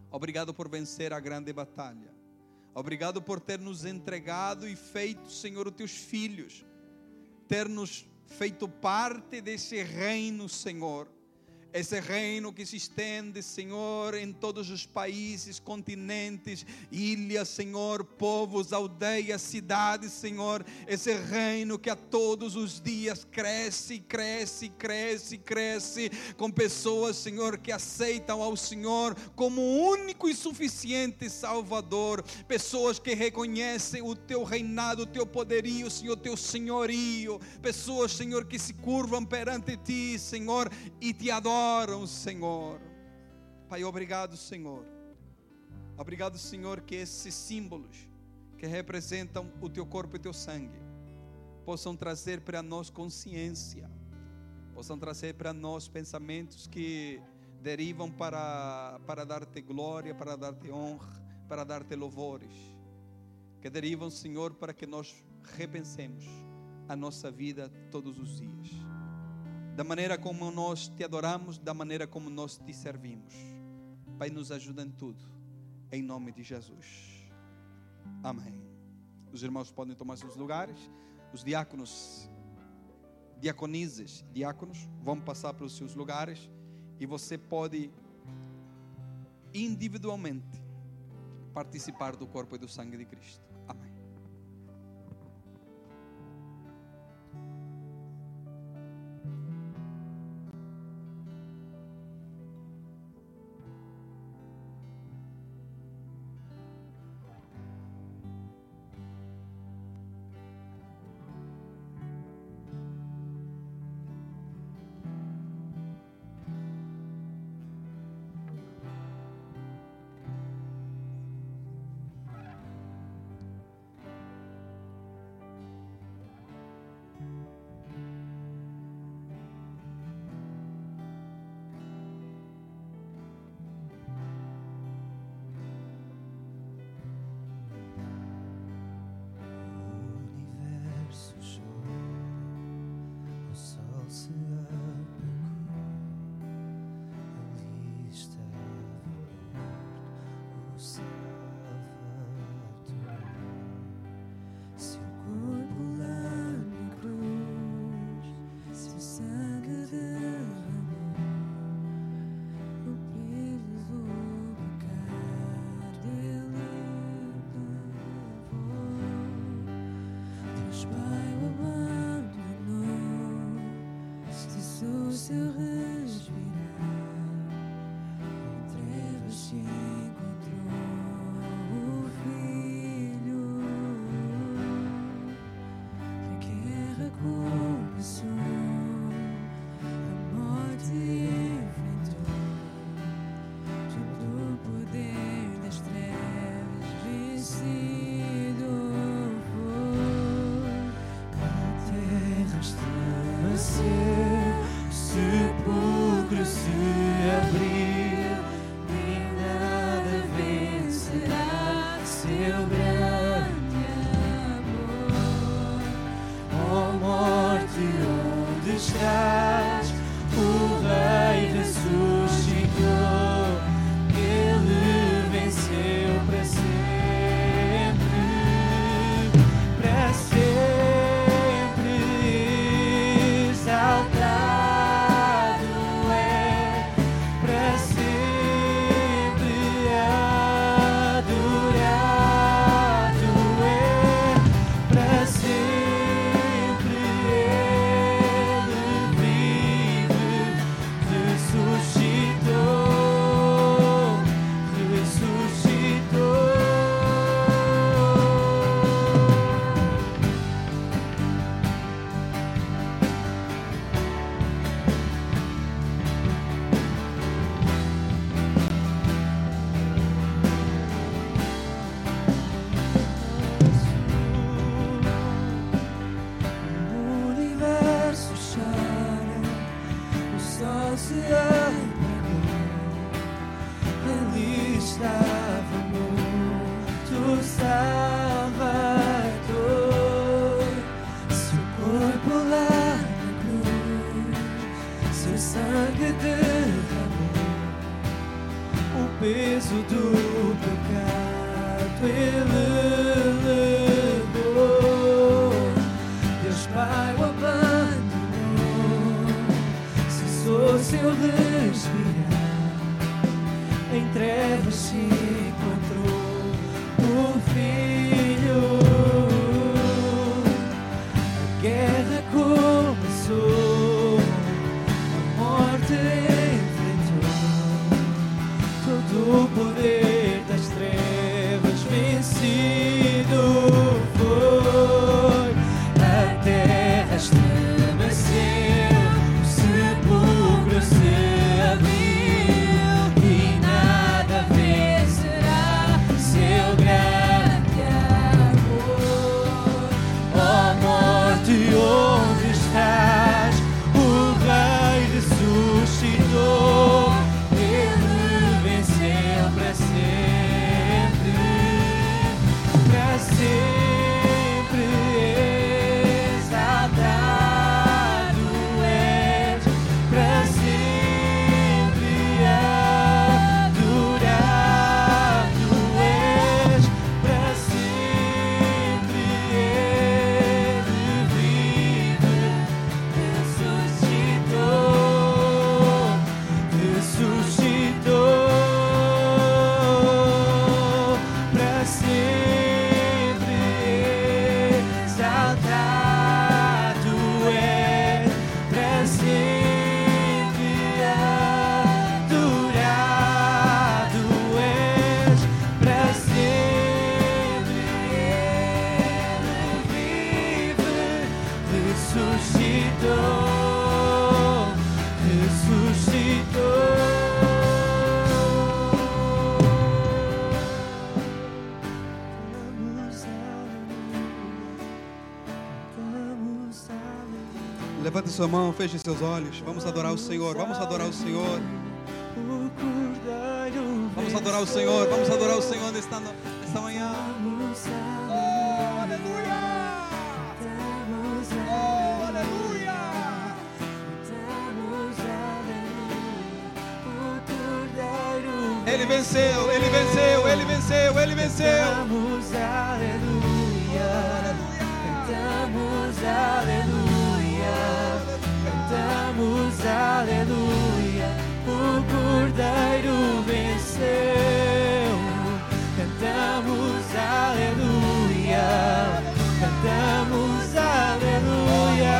Obrigado por vencer a grande batalha. Obrigado por ter nos entregado e feito, Senhor, os teus filhos, ter nos feito parte desse reino, Senhor esse reino que se estende, Senhor, em todos os países, continentes, ilhas, Senhor, povos, aldeias, cidades, Senhor. Esse reino que a todos os dias cresce, cresce, cresce, cresce, com pessoas, Senhor, que aceitam ao Senhor como único e suficiente Salvador. Pessoas que reconhecem o teu reinado, o teu poderio, Senhor, o teu senhorio. Pessoas, Senhor, que se curvam perante ti, Senhor, e te adoram adoram, Senhor. Pai, obrigado, Senhor. Obrigado, Senhor, que esses símbolos que representam o teu corpo e teu sangue possam trazer para nós consciência, possam trazer para nós pensamentos que derivam para, para dar-te glória, para dar-te honra, para dar-te louvores, que derivam, Senhor, para que nós repensemos a nossa vida todos os dias da maneira como nós te adoramos, da maneira como nós te servimos. Pai, nos ajuda em tudo, em nome de Jesus. Amém. Os irmãos podem tomar seus lugares, os diáconos, diaconisas, diáconos, vão passar para os seus lugares e você pode individualmente participar do corpo e do sangue de Cristo. peso do pecado ele levou. Deus Pai o abandonou, sou seu respirar em trevas. Levante sua mão, feche seus olhos. Vamos adorar o Senhor. Vamos adorar o Senhor. Vamos adorar o Senhor. Vamos adorar o Senhor nesta, nesta manhã. Oh, aleluia! Oh, aleluia! Ele venceu, ele venceu, ele venceu, ele venceu. Cantamos aleluia, cantamos aleluia, aleluia, o Cordeiro venceu. Cantamos aleluia, cantamos aleluia,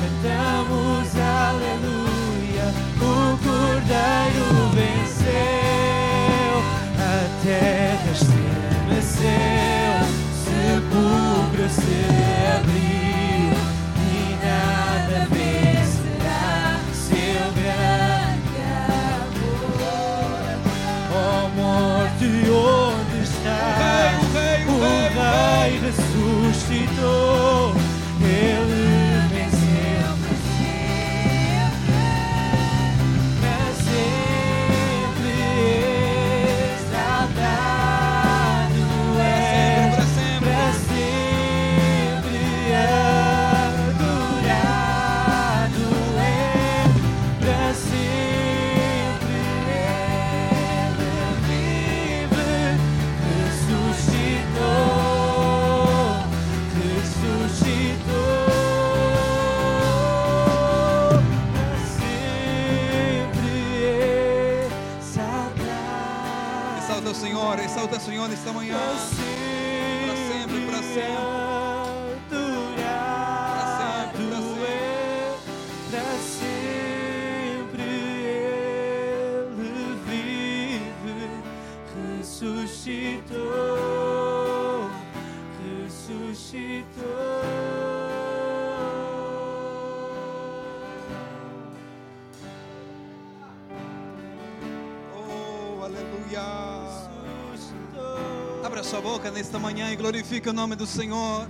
cantamos aleluia, o Cordeiro venceu, a terra estremeceu, Oh. Senhor nesta manhã. Para sempre, para sempre. Adorado Abra sua boca nesta manhã e glorifique o nome do Senhor.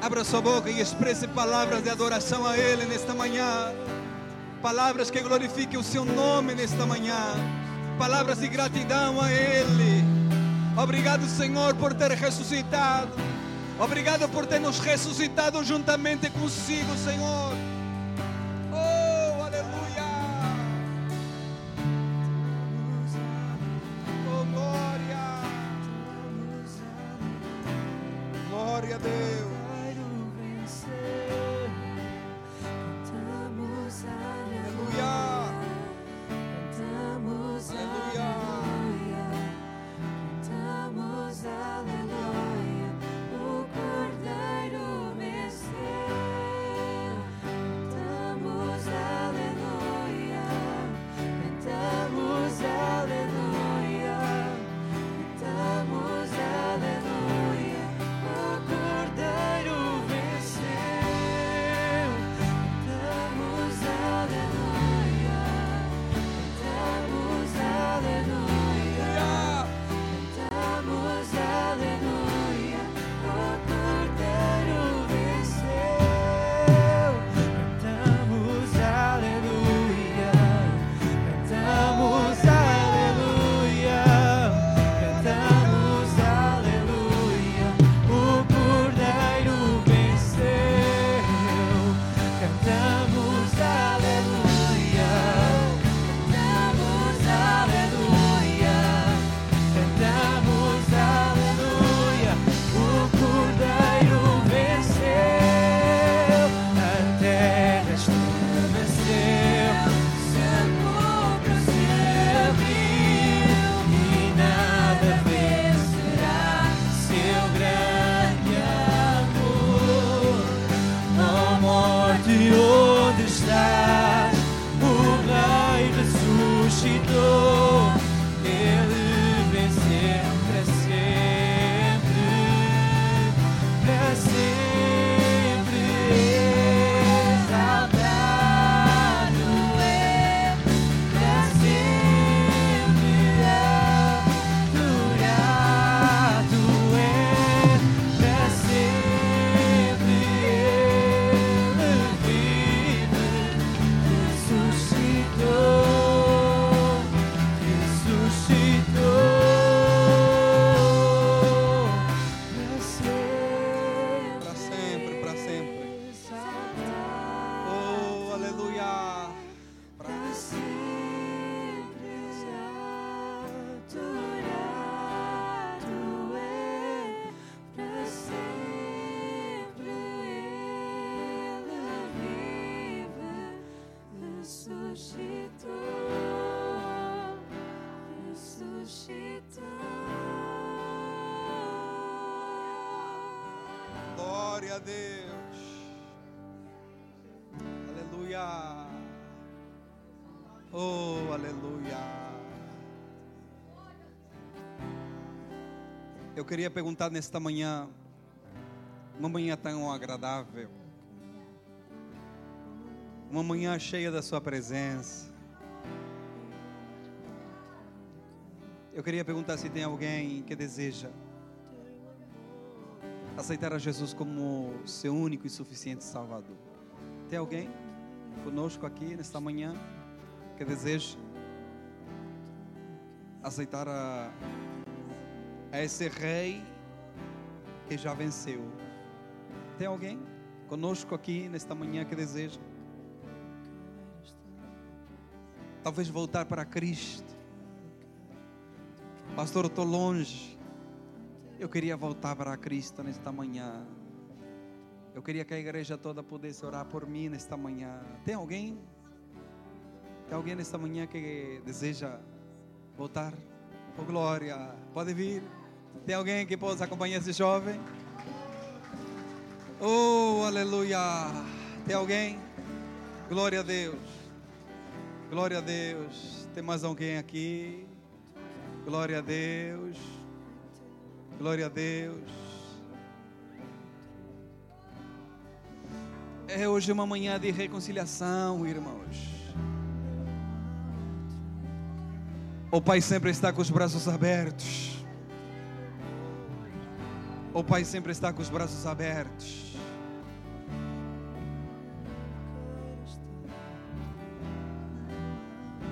Abra sua boca e expresse palavras de adoração a Ele nesta manhã. Palavras que glorifiquem o seu nome nesta manhã. Palavras de gratidão a Ele. Obrigado, Senhor, por ter ressuscitado. Obrigado por ter nos ressuscitado juntamente consigo, Senhor. Queria perguntar nesta manhã, uma manhã tão agradável, uma manhã cheia da Sua presença. Eu queria perguntar se tem alguém que deseja aceitar a Jesus como seu único e suficiente Salvador. Tem alguém conosco aqui nesta manhã que deseja aceitar a, a esse Rei que já venceu? Tem alguém conosco aqui nesta manhã que deseja? Talvez voltar para Cristo. Pastor, eu estou longe. Eu queria voltar para Cristo nesta manhã. Eu queria que a igreja toda pudesse orar por mim nesta manhã. Tem alguém? Tem alguém nesta manhã que deseja voltar? Oh, glória. Pode vir. Tem alguém que possa acompanhar esse jovem? Oh, aleluia. Tem alguém? Glória a Deus. Glória a Deus. Tem mais alguém aqui? Glória a Deus. Glória a Deus. É hoje uma manhã de reconciliação, irmãos. O Pai sempre está com os braços abertos. O Pai sempre está com os braços abertos.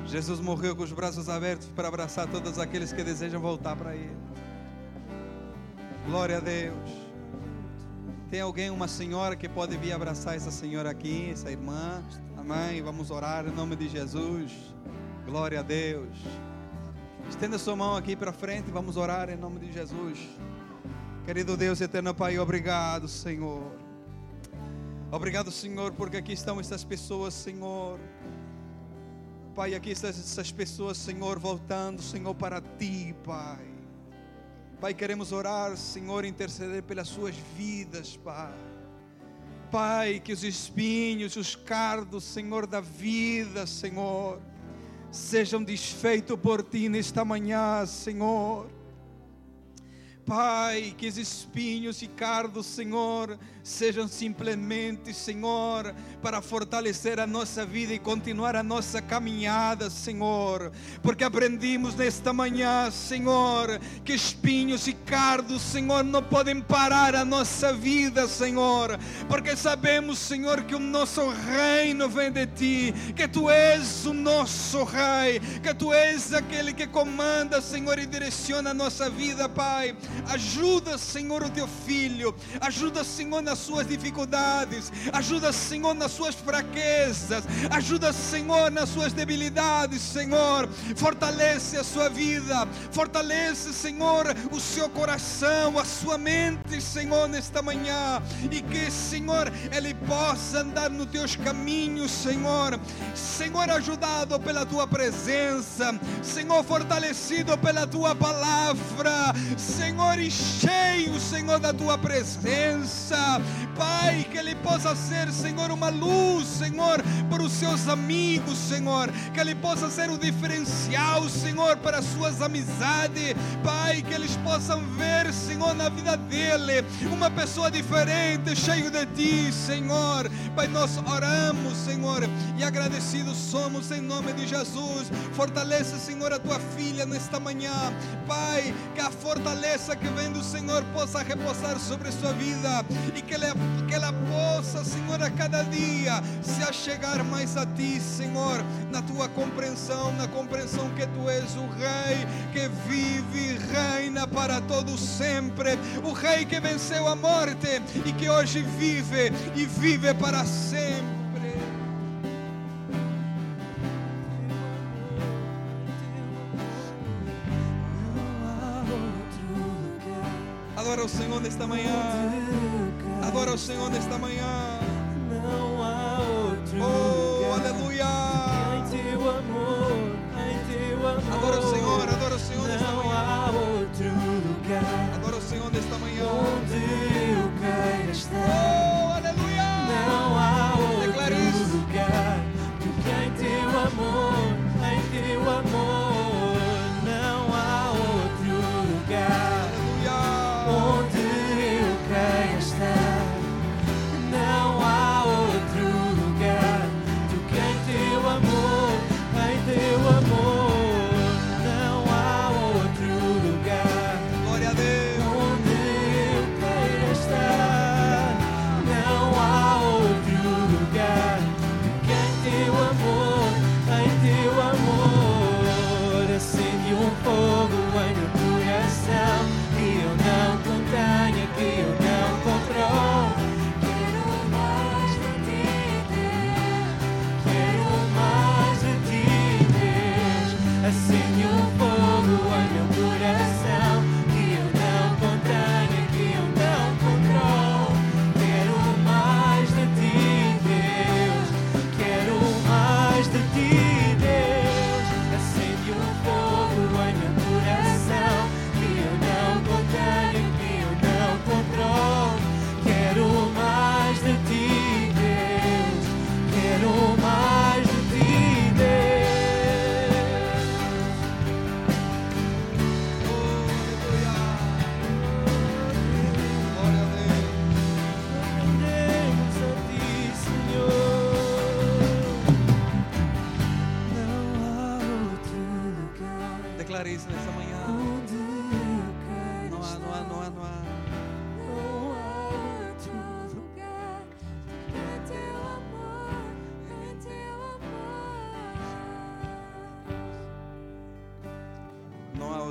Jesus morreu com os braços abertos para abraçar todos aqueles que desejam voltar para Ele. Glória a Deus. Tem alguém, uma senhora que pode vir abraçar essa senhora aqui, essa irmã? Amém. Vamos orar em nome de Jesus. Glória a Deus. Estenda sua mão aqui para frente, vamos orar em nome de Jesus. Querido Deus eterno Pai, obrigado, Senhor. Obrigado, Senhor, porque aqui estão essas pessoas, Senhor. Pai, aqui estão essas pessoas, Senhor, voltando, Senhor, para ti, Pai. Pai, queremos orar, Senhor, interceder pelas suas vidas, Pai. Pai, que os espinhos, os cardos, Senhor, da vida, Senhor, sejam desfeitos por ti nesta manhã, Senhor. Pai, que os espinhos e cardos, Senhor, sejam simplesmente, Senhor, para fortalecer a nossa vida e continuar a nossa caminhada, Senhor. Porque aprendimos nesta manhã, Senhor, que espinhos e cardos, Senhor, não podem parar a nossa vida, Senhor. Porque sabemos, Senhor, que o nosso reino vem de ti, que tu és o nosso rei, que tu és aquele que comanda, Senhor, e direciona a nossa vida, Pai. Ajuda, Senhor, o teu filho. Ajuda, Senhor, nas suas dificuldades. Ajuda, Senhor, nas suas fraquezas. Ajuda, Senhor, nas suas debilidades, Senhor. Fortalece a sua vida. Fortalece, Senhor, o seu coração, a sua mente, Senhor, nesta manhã. E que, Senhor, ele possa andar nos teus caminhos, Senhor. Senhor, ajudado pela tua presença. Senhor, fortalecido pela tua palavra. Senhor, e cheio, Senhor, da tua presença. Pai, que ele possa ser, Senhor, uma luz, Senhor, para os seus amigos, Senhor. Que ele possa ser o diferencial, Senhor, para as suas amizades. Pai, que eles possam ver, Senhor, na vida dele, uma pessoa diferente, cheio de ti, Senhor. Pai, nós oramos, Senhor, e agradecidos somos em nome de Jesus. Fortalece, Senhor, a tua filha nesta manhã. Pai, que a que vem do Senhor possa repousar sobre sua vida e que ela, que ela possa, Senhor, a cada dia se achegar mais a ti, Senhor, na tua compreensão, na compreensão que tu és o Rei que vive e reina para todo sempre, o Rei que venceu a morte e que hoje vive e vive para sempre. Adora o Senhor nesta manhã. Adora o Senhor nesta manhã.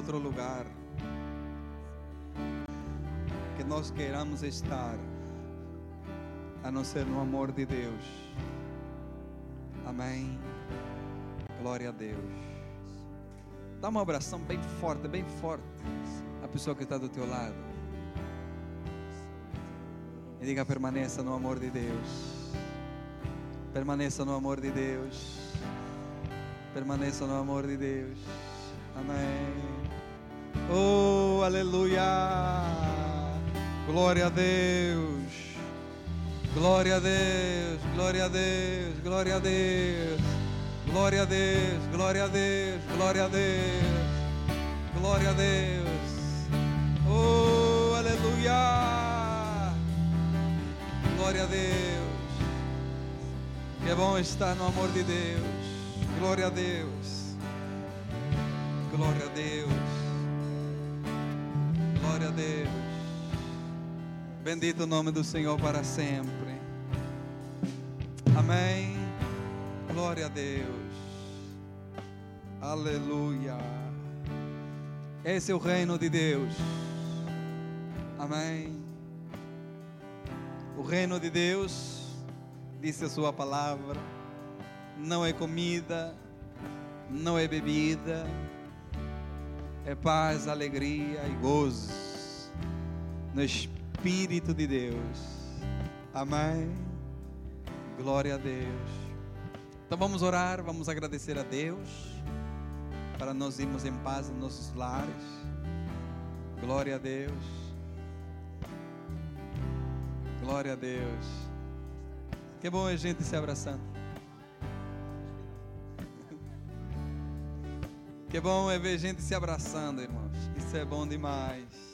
Outro lugar que nós queiramos estar, a não ser no amor de Deus. Amém. Glória a Deus. Dá uma abração bem forte, bem forte. A pessoa que está do teu lado. E diga: permaneça no amor de Deus. Permaneça no amor de Deus. Permaneça no amor de Deus. Amém. Oh, aleluia. Glória a Deus. Glória a Deus. Glória a Deus. Glória a Deus. Glória a Deus. Glória a Deus. Glória a Deus. Glória a Deus. Oh, aleluia. Glória a Deus. Que é bom estar no amor de Deus. Glória a Deus. Glória a Deus. Bendito o nome do Senhor para sempre. Amém. Glória a Deus. Aleluia. Esse é o reino de Deus. Amém. O reino de Deus, disse a sua palavra, não é comida, não é bebida, é paz, alegria e gozo no Espírito de Deus. Amém. Glória a Deus. Então vamos orar, vamos agradecer a Deus para nós irmos em paz nos nossos lares. Glória a Deus. Glória a Deus. Que bom a gente se abraçando. Que bom é ver gente se abraçando, irmãos. Isso é bom demais.